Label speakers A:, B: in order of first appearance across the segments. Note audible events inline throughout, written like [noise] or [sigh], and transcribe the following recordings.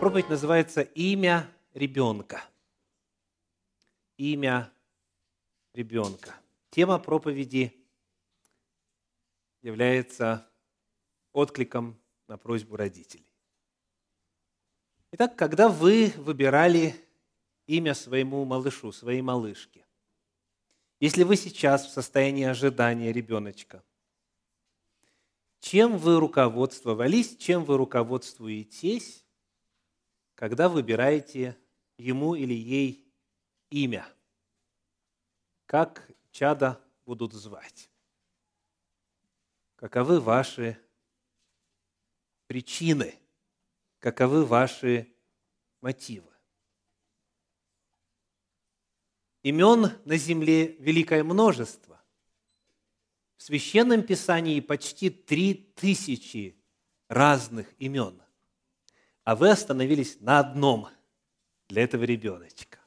A: проповедь называется «Имя ребенка». Имя ребенка. Тема проповеди является откликом на просьбу родителей. Итак, когда вы выбирали имя своему малышу, своей малышке, если вы сейчас в состоянии ожидания ребеночка, чем вы руководствовались, чем вы руководствуетесь, когда выбираете ему или ей имя? Как чада будут звать? Каковы ваши причины? Каковы ваши мотивы? Имен на земле великое множество. В Священном Писании почти три тысячи разных имен. А вы остановились на одном для этого ребеночка.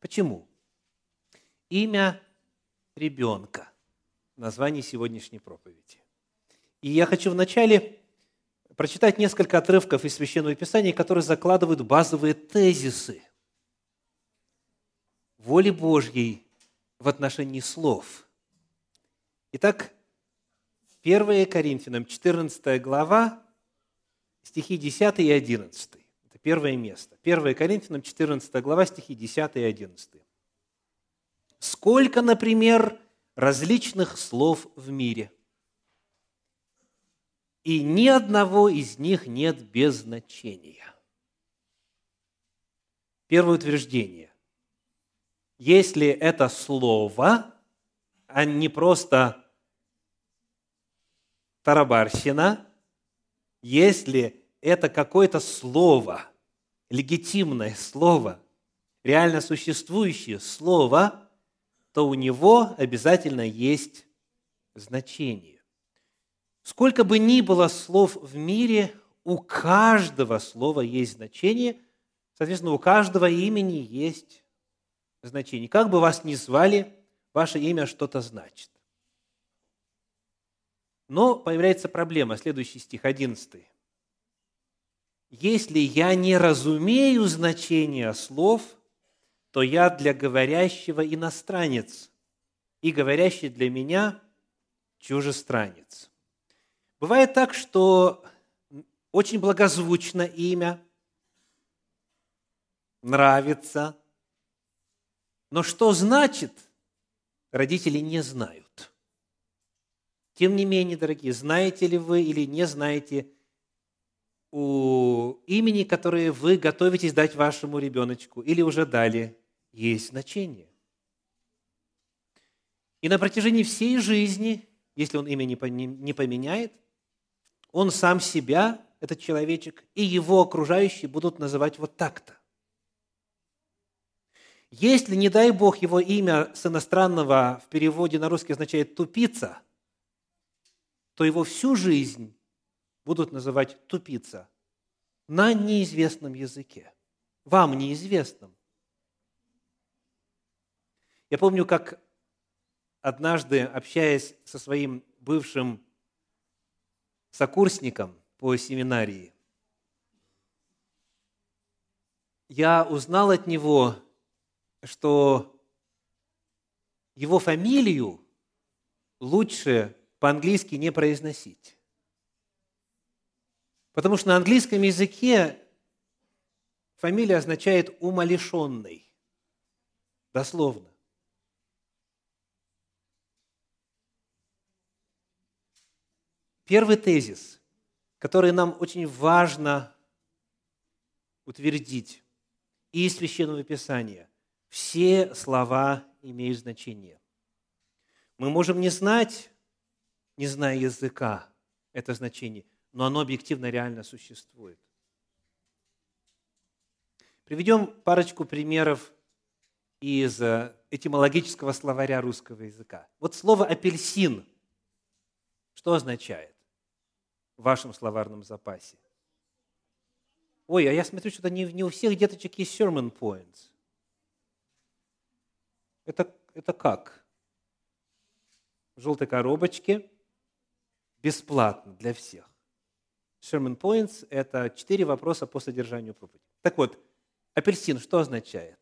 A: Почему? Имя ребенка. Название сегодняшней проповеди. И я хочу вначале прочитать несколько отрывков из Священного Писания, которые закладывают базовые тезисы воли Божьей в отношении слов. Итак, 1 Коринфянам, 14 глава, стихи 10 и 11. Это первое место. 1 Коринфянам, 14 глава, стихи 10 и 11. «Сколько, например, различных слов в мире, и ни одного из них нет без значения». Первое утверждение. Если это слово, а не просто тарабарщина, если это какое-то слово, легитимное слово, реально существующее слово, то у него обязательно есть значение. Сколько бы ни было слов в мире, у каждого слова есть значение, соответственно, у каждого имени есть значение. Как бы вас ни звали, ваше имя что-то значит. Но появляется проблема, следующий стих, 11. «Если я не разумею значения слов, то я для говорящего иностранец, и говорящий для меня чужестранец». Бывает так, что очень благозвучно имя, нравится, но что значит, родители не знают. Тем не менее, дорогие, знаете ли вы или не знаете у имени, которое вы готовитесь дать вашему ребеночку или уже дали, есть значение. И на протяжении всей жизни, если он имя не поменяет, он сам себя, этот человечек, и его окружающие будут называть вот так-то. Если, не дай Бог, его имя с иностранного в переводе на русский означает «тупица», то его всю жизнь будут называть «тупица» на неизвестном языке, вам неизвестном. Я помню, как однажды, общаясь со своим бывшим сокурсником по семинарии, я узнал от него, что его фамилию лучше по-английски не произносить. Потому что на английском языке фамилия означает «умалишенный». Дословно. Первый тезис, который нам очень важно утвердить из Священного Писания – все слова имеют значение. Мы можем не знать, не зная языка, это значение, но оно объективно реально существует. Приведем парочку примеров из э, этимологического словаря русского языка. Вот слово «апельсин» что означает в вашем словарном запасе? Ой, а я смотрю, что не, не у всех деточек есть sermon points. Это, это как? В желтой коробочке, бесплатно для всех. Sermon Points – это четыре вопроса по содержанию проповеди. Так вот, апельсин что означает?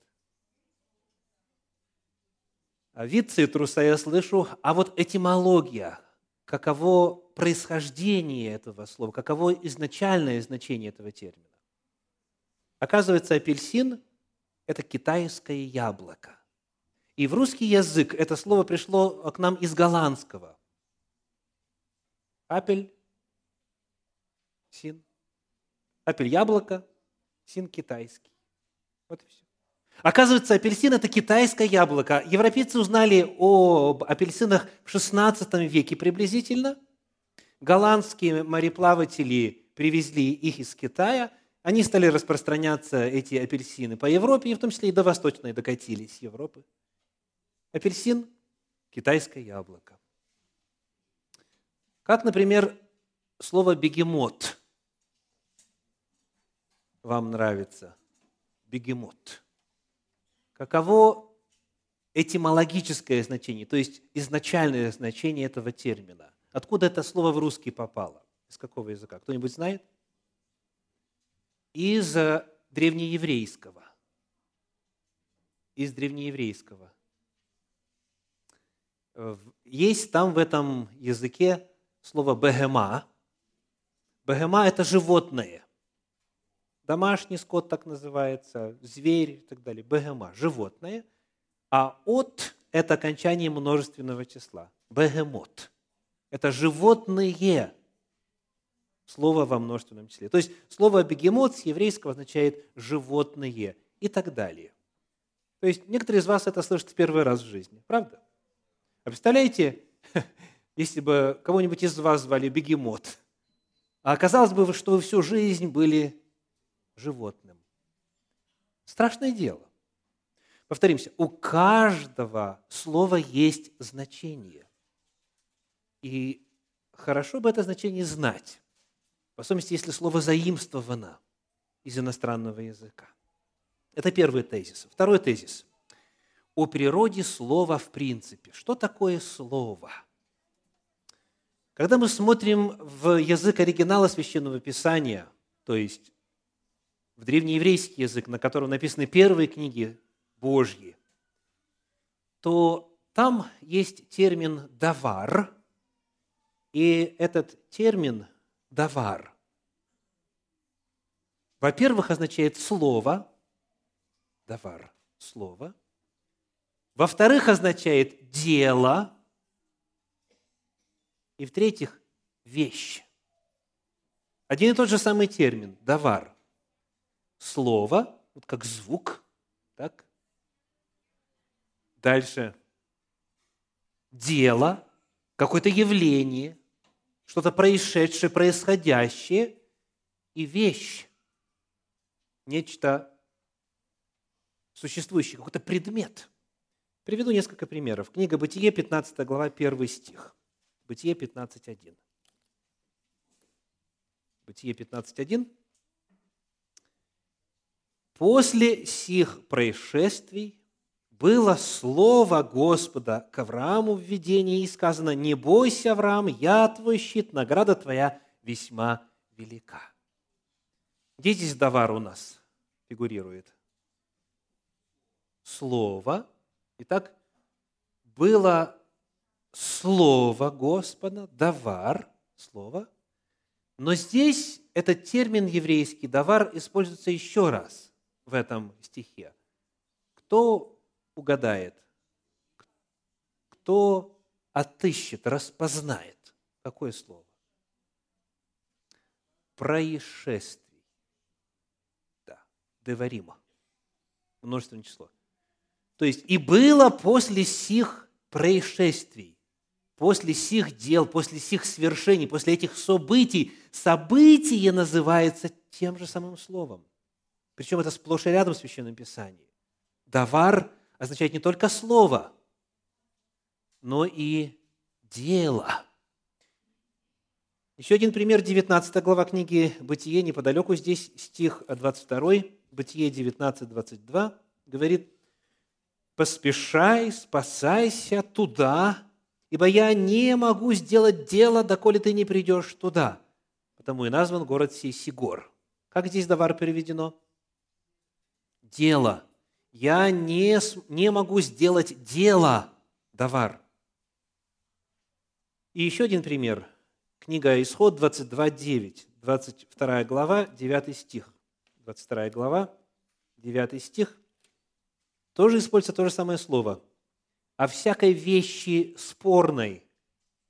A: А вид цитруса я слышу, а вот этимология, каково происхождение этого слова, каково изначальное значение этого термина. Оказывается, апельсин – это китайское яблоко. И в русский язык это слово пришло к нам из голландского. Апель, син. Апель – яблоко, син – китайский. Вот и все. Оказывается, апельсин – это китайское яблоко. Европейцы узнали об апельсинах в XVI веке приблизительно. Голландские мореплаватели привезли их из Китая. Они стали распространяться, эти апельсины, по Европе, и в том числе и до Восточной докатились Европы. Апельсин – китайское яблоко. Как, например, слово «бегемот» вам нравится? Бегемот – каково этимологическое значение, то есть изначальное значение этого термина. Откуда это слово в русский попало? Из какого языка? Кто-нибудь знает? Из э, древнееврейского. Из древнееврейского. Есть там в этом языке слово «бегема». Бегема – это животное. Домашний скот так называется, зверь и так далее, бегема, животное. А от – это окончание множественного числа. Бегемот – это животные, слово во множественном числе. То есть слово бегемот с еврейского означает животные и так далее. То есть некоторые из вас это слышат в первый раз в жизни, правда? А представляете, если бы кого-нибудь из вас звали бегемот, а оказалось бы, что вы всю жизнь были животным. Страшное дело. Повторимся, у каждого слова есть значение. И хорошо бы это значение знать, в особенности, если слово заимствовано из иностранного языка. Это первый тезис. Второй тезис. О природе слова в принципе. Что такое слово? Когда мы смотрим в язык оригинала Священного Писания, то есть в древнееврейский язык, на котором написаны первые книги Божьи, то там есть термин «давар», и этот термин «давар» во-первых, означает «слово», «давар» – «слово», во-вторых, означает «дело», и в-третьих, «вещь». Один и тот же самый термин – «давар» слово, вот как звук, так? Дальше дело, какое-то явление, что-то происшедшее, происходящее, и вещь, нечто существующее, какой-то предмет. Приведу несколько примеров. Книга Бытие, 15 глава, 1 стих. Бытие 15.1. Бытие 15.1. После сих происшествий было слово Господа к Аврааму в видении, и сказано, «Не бойся, Авраам, я твой щит, награда твоя весьма велика». Где здесь давар у нас фигурирует? Слово. Итак, было слово Господа, давар, слово. Но здесь этот термин еврейский давар используется еще раз в этом стихе. Кто угадает? Кто отыщет, распознает? Какое слово? Происшествий. Да, деварима. Множественное число. То есть, и было после сих происшествий, после сих дел, после сих свершений, после этих событий, событие называется тем же самым словом – причем это сплошь и рядом в Священном Писании. Давар означает не только слово, но и дело. Еще один пример, 19 глава книги «Бытие», неподалеку здесь стих 22, «Бытие 19, 22», говорит, «Поспешай, спасайся туда, ибо я не могу сделать дело, доколе ты не придешь туда» потому и назван город сей Сигор. Как здесь давар переведено? Дело. Я не, не могу сделать дело, давар. И еще один пример. Книга Исход 22.9, 22 глава, 9 стих. 22 глава, 9 стих. Тоже используется то же самое слово. «О всякой вещи спорной,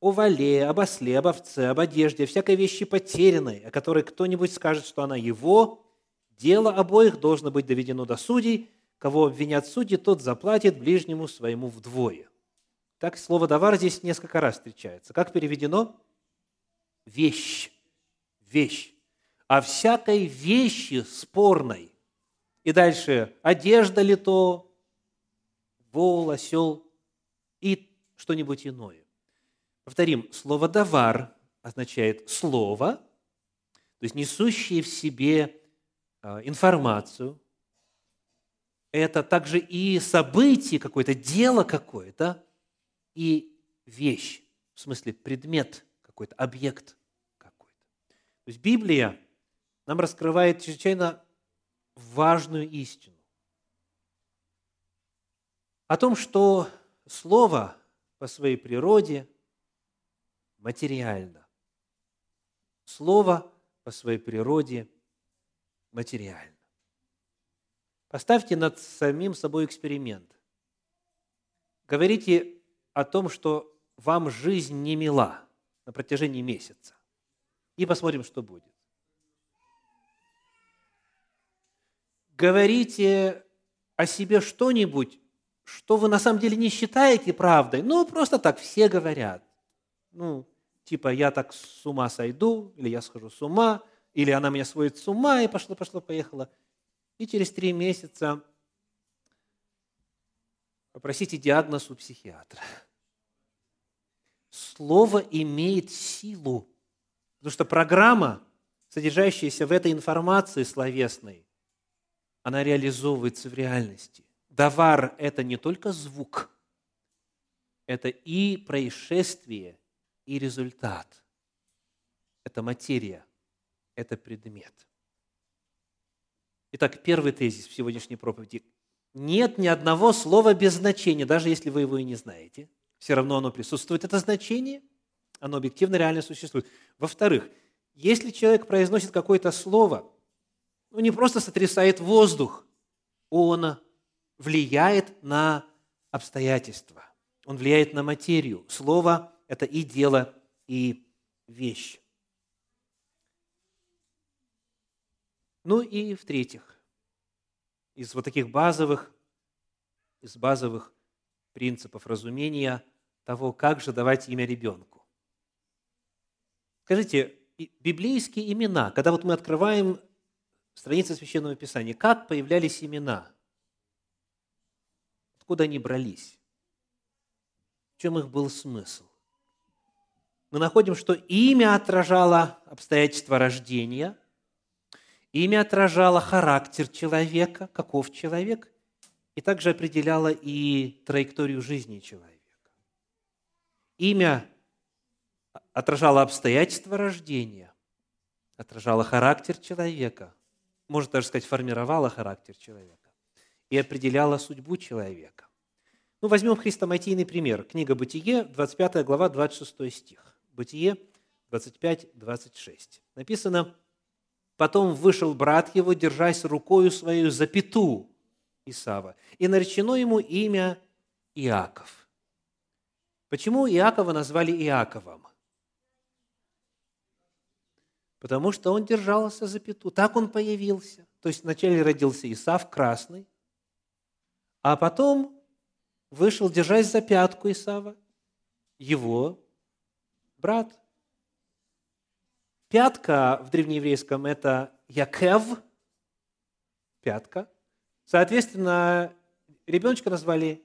A: о вале, об осле, об овце, об одежде, о всякой вещи потерянной, о которой кто-нибудь скажет, что она его, дело обоих должно быть доведено до судей, кого обвинят судьи, тот заплатит ближнему своему вдвое». Так слово «давар» здесь несколько раз встречается. Как переведено? Вещь. Вещь. О всякой вещи спорной. И дальше, одежда ли то, вол, осел что-нибудь иное. Повторим, слово «давар» означает «слово», то есть несущее в себе а, информацию. Это также и событие какое-то, дело какое-то, и вещь, в смысле предмет какой-то, объект какой-то. То есть Библия нам раскрывает чрезвычайно важную истину о том, что Слово по своей природе материально. Слово по своей природе материально. Поставьте над самим собой эксперимент. Говорите о том, что вам жизнь не мила на протяжении месяца. И посмотрим, что будет. Говорите о себе что-нибудь, что вы на самом деле не считаете правдой, ну, просто так все говорят. Ну, типа, я так с ума сойду, или я схожу с ума, или она меня сводит с ума, и пошло, пошло, поехало. И через три месяца попросите диагноз у психиатра. Слово имеет силу, потому что программа, содержащаяся в этой информации словесной, она реализовывается в реальности. Давар – это не только звук, это и происшествие, и результат. Это материя, это предмет. Итак, первый тезис в сегодняшней проповеди. Нет ни одного слова без значения, даже если вы его и не знаете. Все равно оно присутствует. Это значение, оно объективно реально существует. Во-вторых, если человек произносит какое-то слово, ну не просто сотрясает воздух, он влияет на обстоятельства, он влияет на материю. Слово – это и дело, и вещь. Ну и в-третьих, из вот таких базовых, из базовых принципов разумения того, как же давать имя ребенку. Скажите, библейские имена, когда вот мы открываем страницы Священного Писания, как появлялись имена – Откуда они брались? В чем их был смысл? Мы находим, что имя отражало обстоятельства рождения, имя отражало характер человека, каков человек, и также определяло и траекторию жизни человека. Имя отражало обстоятельства рождения, отражало характер человека, можно даже сказать, формировало характер человека и определяла судьбу человека. Ну, возьмем хрестоматийный пример. Книга Бытие, 25 глава, 26 стих. Бытие 25, 26. Написано, «Потом вышел брат его, держась рукою свою за пету Исава, и наречено ему имя Иаков». Почему Иакова назвали Иаковом? Потому что он держался за пету. Так он появился. То есть вначале родился Исав красный, а потом вышел, держась за пятку Исава, его брат. Пятка в древнееврейском – это Якев, пятка. Соответственно, ребеночка назвали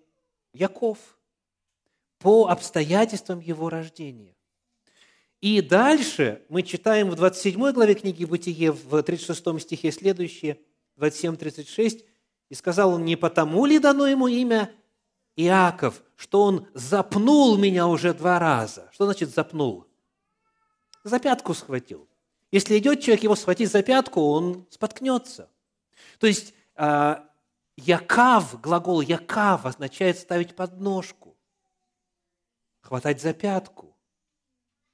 A: Яков по обстоятельствам его рождения. И дальше мы читаем в 27 главе книги Бытие, в 36 стихе следующее, 27-36, и сказал он, не потому ли дано ему имя Иаков, что он запнул меня уже два раза. Что значит запнул? За пятку схватил. Если идет человек, его схватить за пятку, он споткнется. То есть а, якав, глагол якав означает ставить подножку, хватать за пятку.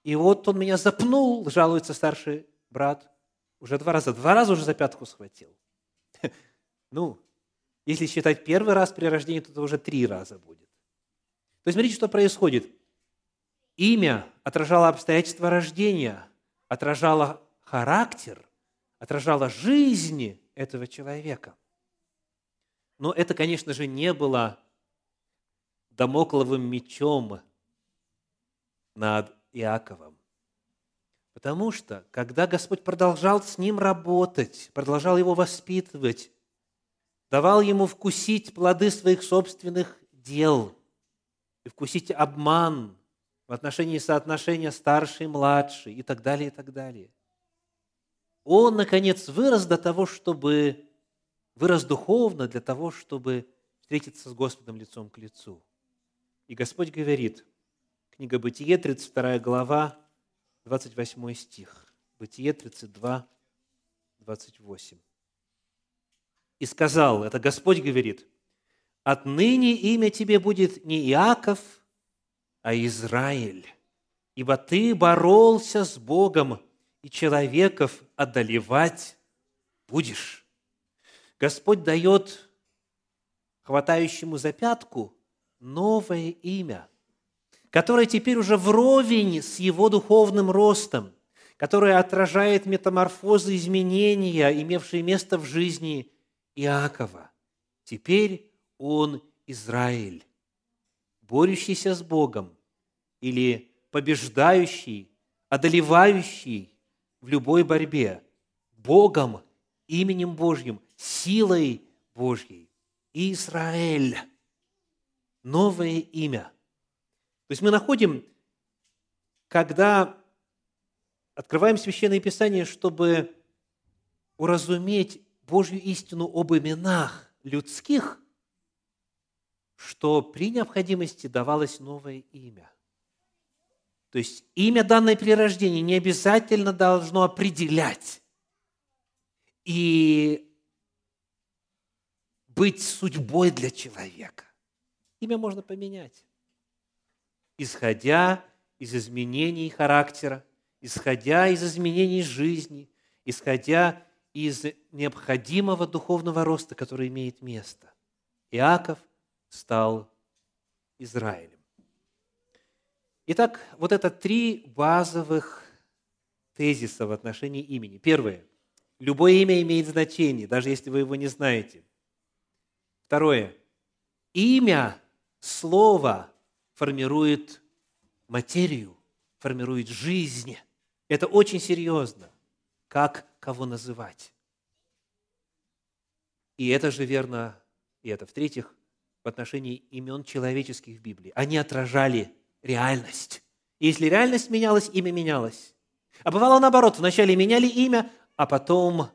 A: И вот он меня запнул, жалуется старший брат, уже два раза, два раза уже за пятку схватил. [laughs] Ну, если считать первый раз при рождении, то это уже три раза будет. То есть смотрите, что происходит. Имя отражало обстоятельства рождения, отражало характер, отражало жизнь этого человека. Но это, конечно же, не было домокловым мечом над Иаковом. Потому что, когда Господь продолжал с ним работать, продолжал его воспитывать, давал ему вкусить плоды своих собственных дел и вкусить обман в отношении соотношения старший-младший и так далее, и так далее. Он, наконец, вырос до того, чтобы, вырос духовно для того, чтобы встретиться с Господом лицом к лицу. И Господь говорит, книга Бытие, 32 глава, 28 стих. Бытие 32, 28. «И сказал, это Господь говорит, «Отныне имя тебе будет не Иаков, а Израиль, ибо ты боролся с Богом, и человеков одолевать будешь». Господь дает хватающему за пятку новое имя – которое теперь уже вровень с его духовным ростом, которое отражает метаморфозы, изменения, имевшие место в жизни Иакова. Теперь он Израиль, борющийся с Богом или побеждающий, одолевающий в любой борьбе Богом, именем Божьим, силой Божьей. Израиль. Новое имя – то есть мы находим, когда открываем Священное Писание, чтобы уразуметь Божью истину об именах людских, что при необходимости давалось новое имя. То есть имя, данное при рождении, не обязательно должно определять и быть судьбой для человека. Имя можно поменять исходя из изменений характера, исходя из изменений жизни, исходя из необходимого духовного роста, который имеет место. Иаков стал Израилем. Итак, вот это три базовых тезиса в отношении имени. Первое. Любое имя имеет значение, даже если вы его не знаете. Второе. Имя, слово формирует материю, формирует жизнь. Это очень серьезно. Как кого называть? И это же верно, и это в-третьих, в отношении имен человеческих в Библии. Они отражали реальность. И если реальность менялась, имя менялось. А бывало наоборот, вначале меняли имя, а потом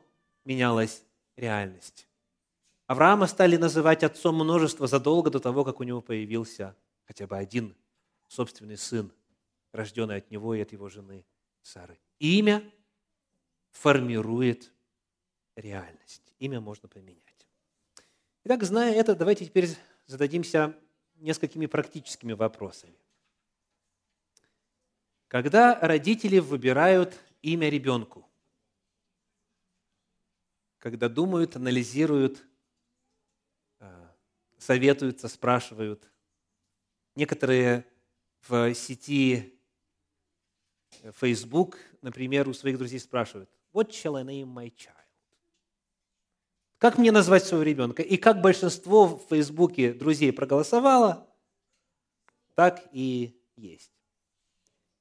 A: менялась реальность. Авраама стали называть отцом множества задолго до того, как у него появился хотя бы один собственный сын, рожденный от него и от его жены Сары. Имя формирует реальность. Имя можно поменять. Итак, зная это, давайте теперь зададимся несколькими практическими вопросами. Когда родители выбирают имя ребенку, когда думают, анализируют, а, советуются, спрашивают, Некоторые в сети Facebook, например, у своих друзей спрашивают, what shall I name my child? Как мне назвать своего ребенка? И как большинство в Фейсбуке друзей проголосовало, так и есть.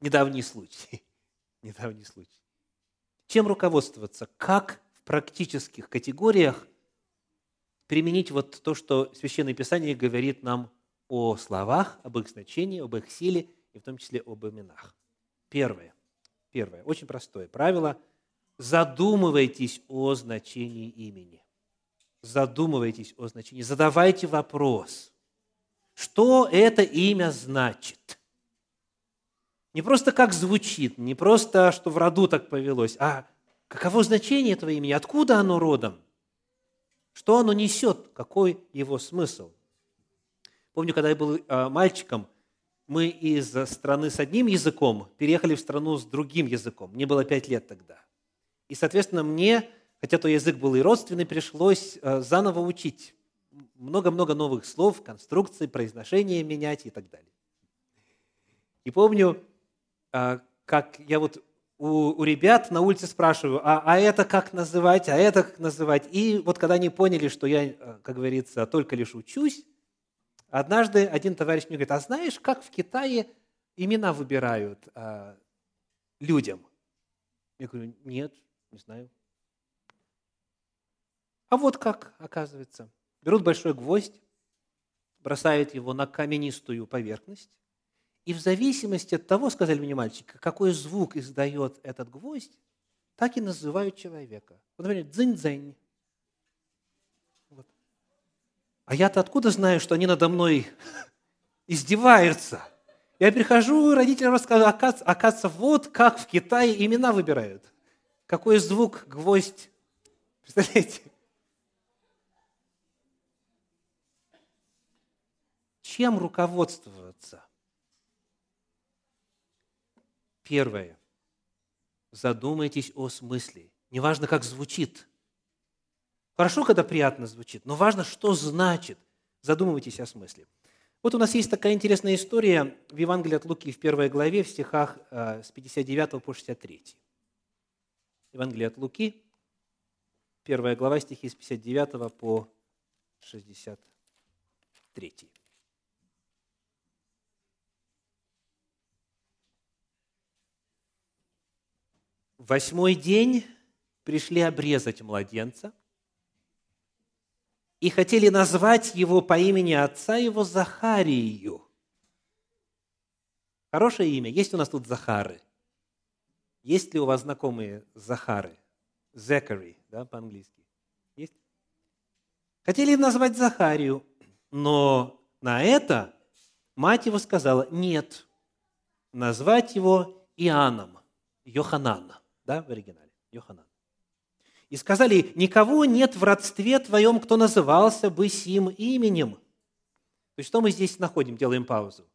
A: Недавний случай. [laughs] Недавний случай. Чем руководствоваться? Как в практических категориях применить вот то, что Священное Писание говорит нам о словах, об их значении, об их силе и в том числе об именах. Первое. Первое. Очень простое правило. Задумывайтесь о значении имени. Задумывайтесь о значении. Задавайте вопрос. Что это имя значит? Не просто как звучит, не просто, что в роду так повелось, а каково значение этого имени, откуда оно родом, что оно несет, какой его смысл. Помню, когда я был а, мальчиком, мы из страны с одним языком переехали в страну с другим языком. Мне было пять лет тогда. И, соответственно, мне, хотя то язык был и родственный, пришлось а, заново учить много-много новых слов, конструкций, произношения менять и так далее. И помню, а, как я вот у, у ребят на улице спрашиваю, а, а это как называть, а это как называть. И вот когда они поняли, что я, э, как говорится, только лишь учусь, однажды один товарищ мне говорит, а знаешь, как в Китае имена выбирают а, людям? Я говорю, нет, не знаю. А вот как, оказывается. Берут большой гвоздь, бросают его на каменистую поверхность, и в зависимости от того, сказали мне мальчики, какой звук издает этот гвоздь, так и называют человека. Вот, например, дзынь-дзынь. Вот. А я-то откуда знаю, что они надо мной [laughs] издеваются? Я прихожу, родителям рассказываю, оказывается, оказывается, вот как в Китае имена выбирают. Какой звук, гвоздь. Представляете? Чем руководствоваться? Первое. Задумайтесь о смысле. Неважно, как звучит. Хорошо, когда приятно звучит, но важно, что значит. Задумывайтесь о смысле. Вот у нас есть такая интересная история в Евангелии от Луки в первой главе, в стихах э, с 59 по 63. Евангелие от Луки, первая глава, стихи с 59 по 63. восьмой день пришли обрезать младенца и хотели назвать его по имени отца его Захарию. Хорошее имя. Есть у нас тут Захары? Есть ли у вас знакомые Захары? Зекари, да, по-английски. Есть? Хотели назвать Захарию, но на это мать его сказала, нет, назвать его Иоанном, Йоханана да, в оригинале, Йоханан. И сказали, никого нет в родстве твоем, кто назывался бы сим именем. То есть что мы здесь находим, делаем паузу?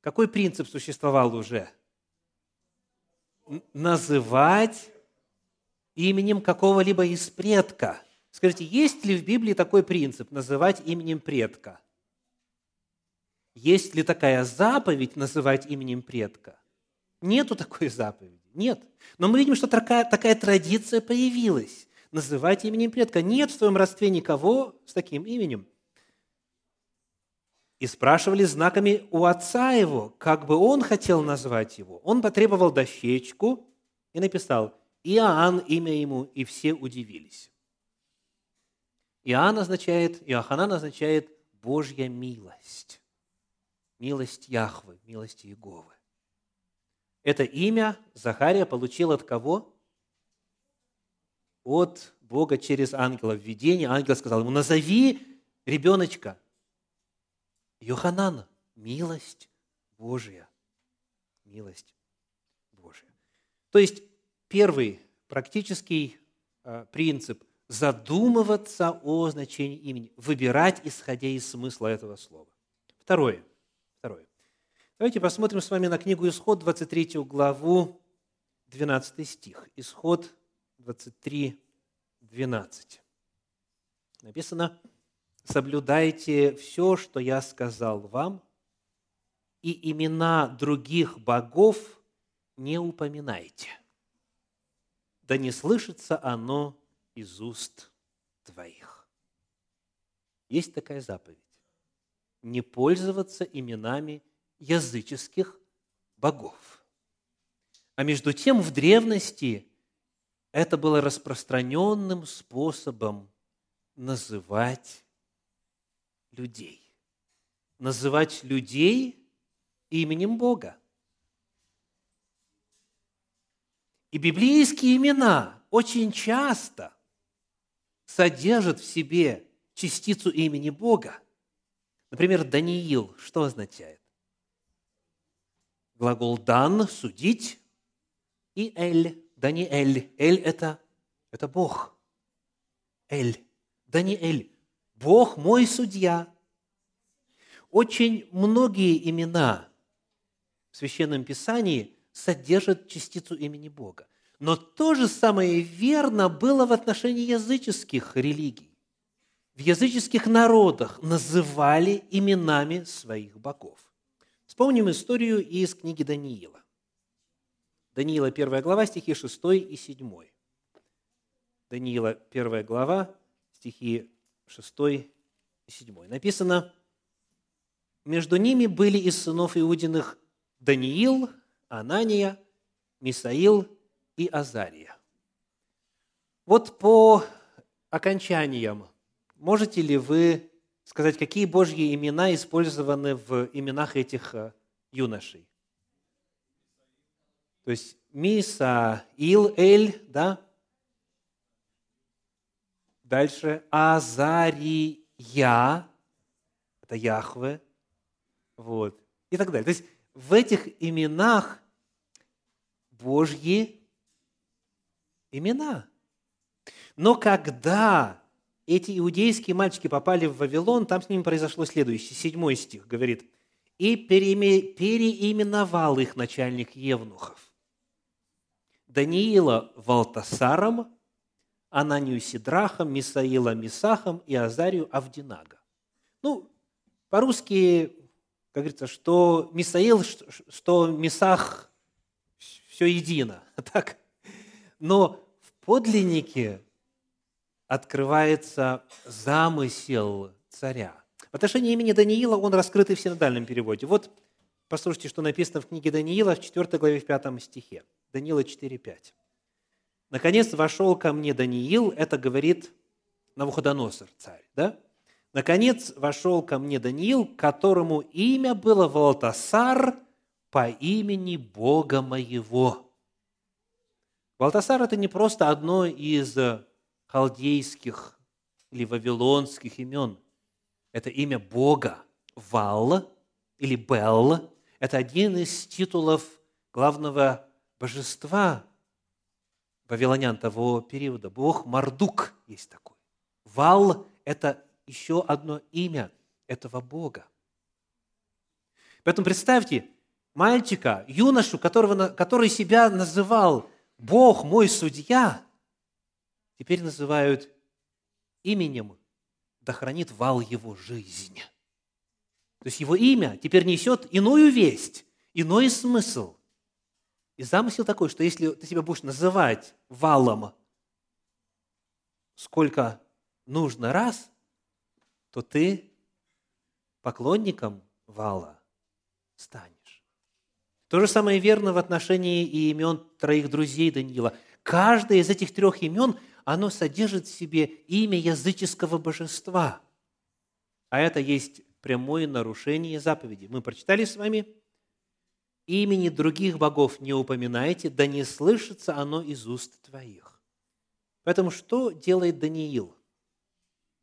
A: Какой принцип существовал уже? Называть именем какого-либо из предка. Скажите, есть ли в Библии такой принцип называть именем предка? Есть ли такая заповедь называть именем предка? Нету такой заповеди. Нет. Но мы видим, что такая, такая традиция появилась. Называть именем предка. Нет в своем родстве никого с таким именем. И спрашивали знаками у отца его, как бы он хотел назвать его. Он потребовал дощечку и написал «Иоанн имя ему», и все удивились. Иоанн означает, Иоханан означает Божья милость. Милость Яхвы, милость Иеговы. Это имя Захария получил от кого? От Бога через ангела в видении. Ангел сказал ему, назови ребеночка Йоханана. Милость Божья. Милость Божья. То есть первый практический э, принцип – задумываться о значении имени, выбирать, исходя из смысла этого слова. Второе. Второе. Давайте посмотрим с вами на книгу Исход, 23 главу, 12 стих. Исход 23, 12. Написано, «Соблюдайте все, что я сказал вам, и имена других богов не упоминайте, да не слышится оно из уст твоих». Есть такая заповедь – не пользоваться именами языческих богов. А между тем в древности это было распространенным способом называть людей. Называть людей именем Бога. И библейские имена очень часто содержат в себе частицу имени Бога. Например, Даниил что означает? глагол «дан» – судить, и «эль» – Даниэль. «Эль» – это, это Бог. «Эль» – Даниэль. Бог мой судья. Очень многие имена в Священном Писании содержат частицу имени Бога. Но то же самое верно было в отношении языческих религий. В языческих народах называли именами своих богов. Вспомним историю из книги Даниила. Даниила, 1 глава, стихи 6 и 7. Даниила, 1 глава, стихи 6 и 7. Написано, «Между ними были из сынов Иудиных Даниил, Анания, Мисаил и Азария». Вот по окончаниям можете ли вы сказать, какие Божьи имена использованы в именах этих э, юношей? То есть Миса, Ил, Эль, да? Дальше Азария, это Яхве, вот, и так далее. То есть в этих именах Божьи имена. Но когда эти иудейские мальчики попали в Вавилон, там с ними произошло следующее. Седьмой стих говорит, «И переименовал их начальник Евнухов. Даниила Валтасаром, Ананию Сидрахом, Мисаила Мисахом и Азарию Авдинага. Ну, по-русски, как говорится, что Мисаил, что Мисах, все едино. [laughs] Так? Но в подлиннике открывается замысел царя. В отношении имени Даниила он раскрытый в синодальном переводе. Вот послушайте, что написано в книге Даниила в 4 главе в 5 стихе. Даниила 4,5. Наконец вошел ко мне Даниил, это говорит Навуходоносор, царь, да? Наконец вошел ко мне Даниил, которому имя было Валтасар по имени Бога моего. Валтасар – это не просто одно из халдейских или вавилонских имен. Это имя Бога. Вал или Бел – это один из титулов главного божества вавилонян того периода. Бог Мардук есть такой. Вал – это еще одно имя этого Бога. Поэтому представьте, мальчика, юношу, которого, который себя называл «Бог мой судья», теперь называют именем, да хранит вал его жизнь. То есть его имя теперь несет иную весть, иной смысл. И замысел такой, что если ты себя будешь называть валом сколько нужно раз, то ты поклонником вала станешь. То же самое верно в отношении и имен троих друзей Даниила. Каждое из этих трех имен – оно содержит в себе имя языческого божества. А это есть прямое нарушение заповеди. Мы прочитали с вами, имени других богов не упоминайте, да не слышится оно из уст твоих. Поэтому что делает Даниил?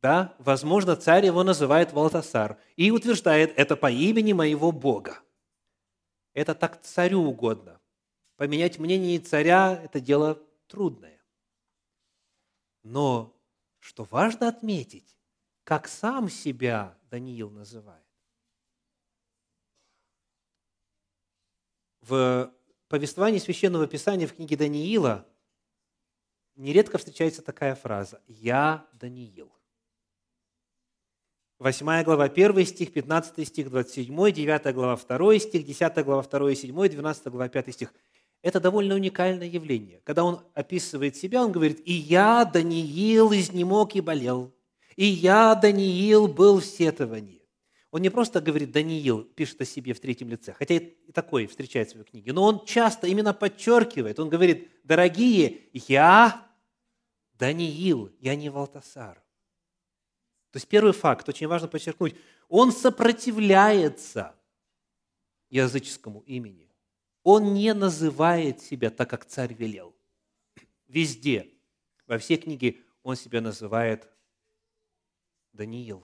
A: Да, возможно, царь его называет Валтасар и утверждает, это по имени моего Бога. Это так царю угодно. Поменять мнение царя – это дело трудное. Но что важно отметить, как сам себя Даниил называет. В повествовании Священного Писания в книге Даниила нередко встречается такая фраза «Я Даниил». 8 глава 1 стих, 15 стих, 27, 9 глава 2 стих, 10 глава 2 7, 12 глава 5 стих – это довольно уникальное явление. Когда он описывает себя, он говорит, «И я, Даниил, изнемог и болел, и я, Даниил, был в сетовании». Он не просто говорит «Даниил», пишет о себе в третьем лице, хотя и такое встречается в его книге, но он часто именно подчеркивает, он говорит «Дорогие, я Даниил, я не Валтасар». То есть первый факт, очень важно подчеркнуть, он сопротивляется языческому имени. Он не называет себя так, как царь велел. Везде, во всей книге он себя называет Даниил.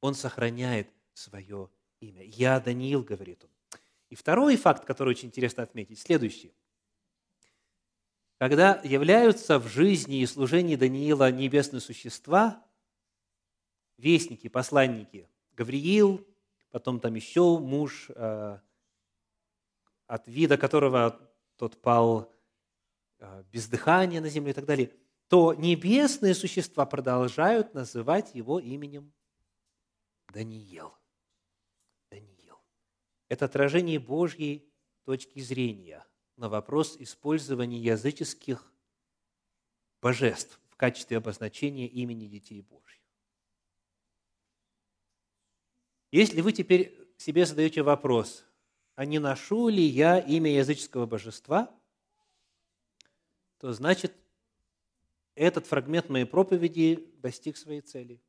A: Он сохраняет свое имя. «Я Даниил», говорит он. И второй факт, который очень интересно отметить, следующий. Когда являются в жизни и служении Даниила небесные существа, вестники, посланники, Гавриил, потом там еще муж, э, от вида которого тот пал э, без дыхания на землю и так далее, то небесные существа продолжают называть его именем Даниил. Это отражение Божьей точки зрения на вопрос использования языческих божеств в качестве обозначения имени детей Божьих. Если вы теперь себе задаете вопрос, а не ношу ли я имя языческого божества, то значит, этот фрагмент моей проповеди достиг своей цели.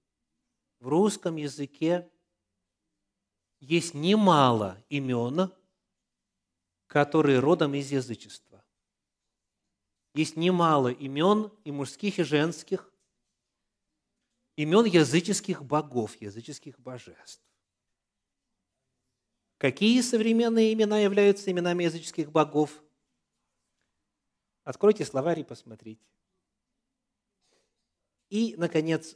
A: В русском языке есть немало имен, которые родом из язычества. Есть немало имен и мужских, и женских, имен языческих богов, языческих божеств. Какие современные имена являются именами языческих богов? Откройте словарь и посмотрите. И, наконец,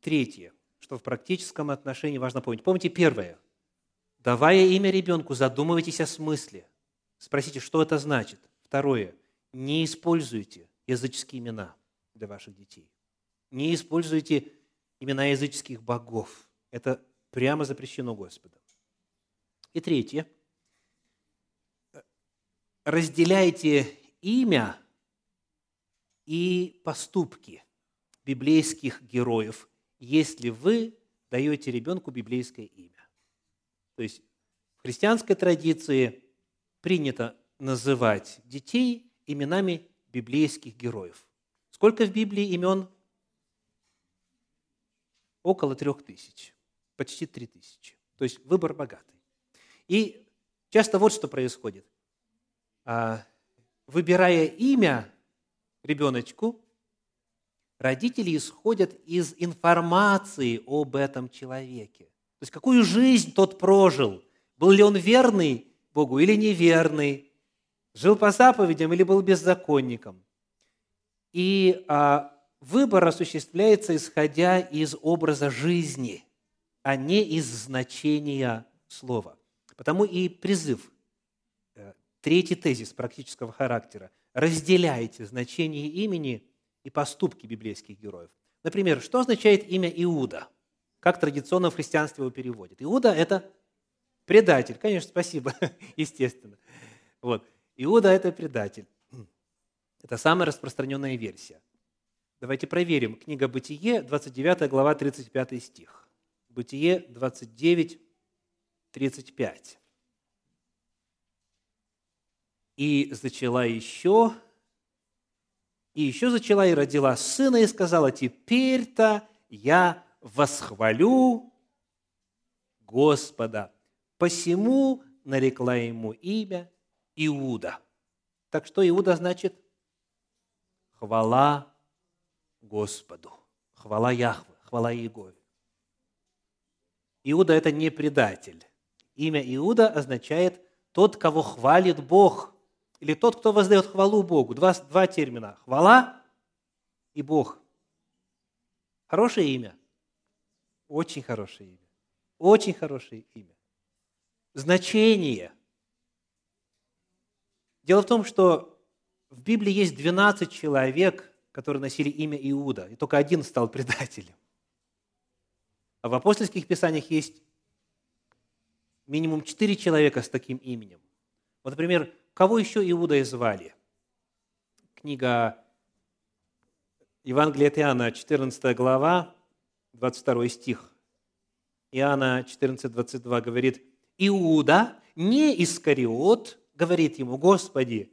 A: третье, что в практическом отношении важно помнить. Помните первое. Давая имя ребенку, задумывайтесь о смысле. Спросите, что это значит. Второе. Не используйте языческие имена для ваших детей. Не используйте имена языческих богов. Это прямо запрещено Господом. И третье. Разделяйте имя и поступки библейских героев, если вы даете ребенку библейское имя. То есть в христианской традиции принято называть детей именами библейских героев. Сколько в Библии имен? Около трех тысяч, почти три тысячи. То есть выбор богатый. И часто вот что происходит. А, выбирая имя ребеночку, родители исходят из информации об этом человеке. То есть какую жизнь тот прожил, был ли он верный Богу или неверный, жил по заповедям или был беззаконником. И а, выбор осуществляется исходя из образа жизни, а не из значения слова. Потому и призыв, э, третий тезис практического характера, разделяйте значение имени и поступки библейских героев. Например, что означает имя Иуда? Как традиционно в христианстве его переводят? Иуда – это предатель. Конечно, спасибо, [laughs] естественно. Вот. Иуда – это предатель. Это самая распространенная версия. Давайте проверим. Книга Бытие, 29 глава, 35 стих. Бытие 29, 35. И зачала еще, и еще зачала и родила сына, и сказала, теперь-то я восхвалю Господа. Посему нарекла ему имя Иуда. Так что Иуда значит? Хвала Господу. Хвала Яхве, хвала Иегове. Иуда – это не предатель. Имя Иуда означает «тот, кого хвалит Бог», или «тот, кто воздает хвалу Богу». Два, два термина – хвала и Бог. Хорошее имя? Очень хорошее имя. Очень хорошее имя. Значение. Дело в том, что в Библии есть 12 человек, которые носили имя Иуда, и только один стал предателем. А в апостольских писаниях есть минимум четыре человека с таким именем. Вот, например, кого еще Иудой звали? Книга Евангелия от Иоанна, 14 глава, 22 стих. Иоанна 14, 22 говорит, Иуда, не Искариот, говорит ему, Господи,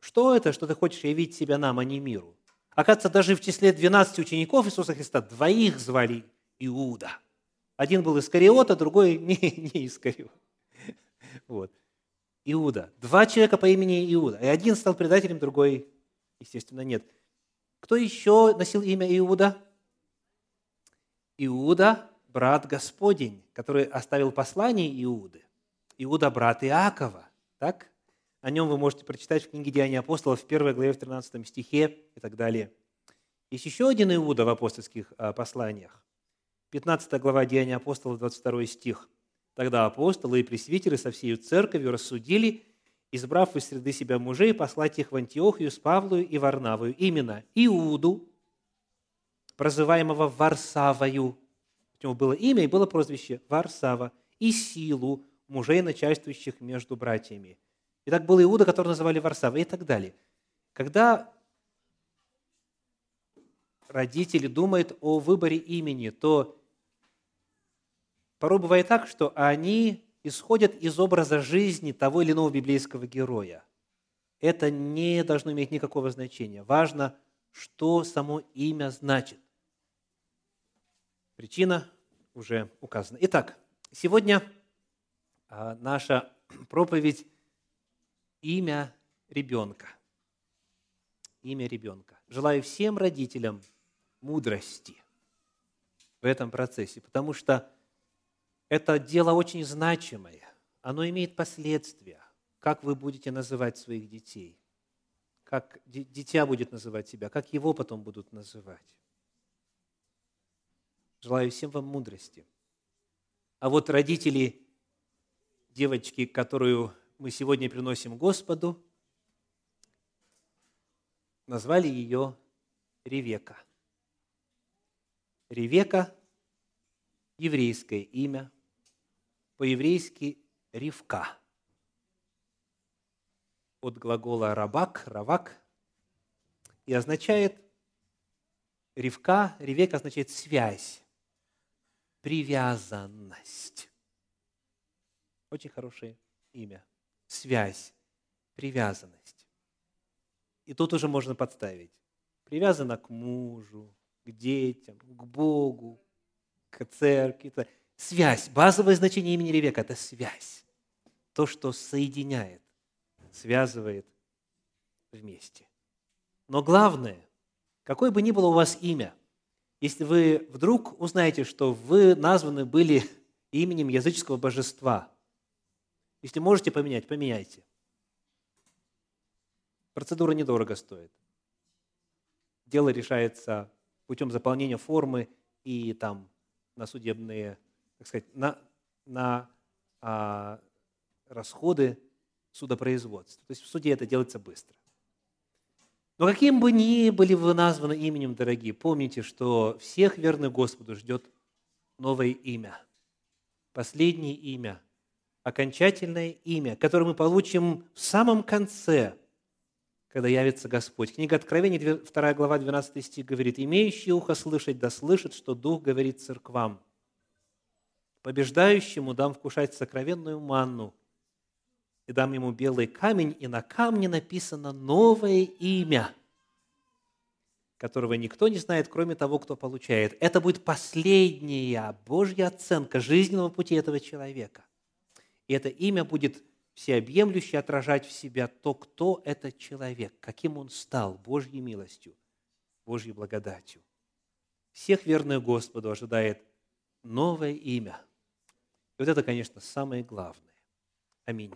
A: что это, что ты хочешь явить себя нам, а не миру? Оказывается, даже в числе 12 учеников Иисуса Христа двоих звали Иуда – один был Искариот, а другой [laughs] не, не Искариот. Вот. Иуда. Два человека по имени Иуда. И один стал предателем, другой, естественно, нет. Кто еще носил имя Иуда? Иуда, брат Господень, который оставил послание Иуды. Иуда – брат Иакова. Так? О нем вы можете прочитать в книге «Деяния апостолов» в 1 главе, в 13 стихе и так далее. Есть еще один Иуда в апостольских а, посланиях. 15 глава Деяния апостолов, 22 стих. «Тогда апостолы и пресвитеры со всей церковью рассудили, избрав из среды себя мужей, послать их в Антиохию с Павлою и Варнавою, именно Иуду, прозываемого Варсавою, у него было имя и было прозвище Варсава, и Силу, мужей, начальствующих между братьями. И так был Иуда, которого называли Варсава, и так далее. Когда родители думают о выборе имени, то порой бывает так, что они исходят из образа жизни того или иного библейского героя. Это не должно иметь никакого значения. Важно, что само имя значит. Причина уже указана. Итак, сегодня а, наша [clears throat] проповедь «Имя ребенка». Имя ребенка. Желаю всем родителям мудрости в этом процессе, потому что это дело очень значимое. Оно имеет последствия. Как вы будете называть своих детей? Как дитя будет называть себя? Как его потом будут называть? Желаю всем вам мудрости. А вот родители девочки, которую мы сегодня приносим Господу, назвали ее Ревека. Ревека – еврейское имя, по-еврейски Ривка. От глагола рабак, равак, и означает Ривка, Ревека означает связь, привязанность. Очень хорошее имя. Связь, привязанность. И тут уже можно подставить. Привязана к мужу, к детям, к Богу, к церкви. Связь. Базовое значение имени Ревека – это связь. То, что соединяет, связывает вместе. Но главное, какое бы ни было у вас имя – если вы вдруг узнаете, что вы названы были [laughs] именем языческого божества, если можете поменять, поменяйте. Процедура недорого стоит. Дело решается путем заполнения формы и там на судебные, так сказать, на, на а, расходы судопроизводства. То есть в суде это делается быстро. Но каким бы ни были вы названы именем, дорогие, помните, что всех верных Господу ждет новое имя. Последнее имя, окончательное имя, которое мы получим в самом конце, когда явится Господь. Книга Откровений, 2 глава, 12 стих говорит, «Имеющий ухо слышать, да слышит, что Дух говорит церквам. Побеждающему дам вкушать сокровенную манну, и дам ему белый камень, и на камне написано новое имя, которого никто не знает, кроме того, кто получает. Это будет последняя Божья оценка жизненного пути этого человека. И это имя будет всеобъемлюще отражать в себя то, кто этот человек, каким он стал Божьей милостью, Божьей благодатью. Всех верных Господу ожидает новое имя. И вот это, конечно, самое главное. Аминь.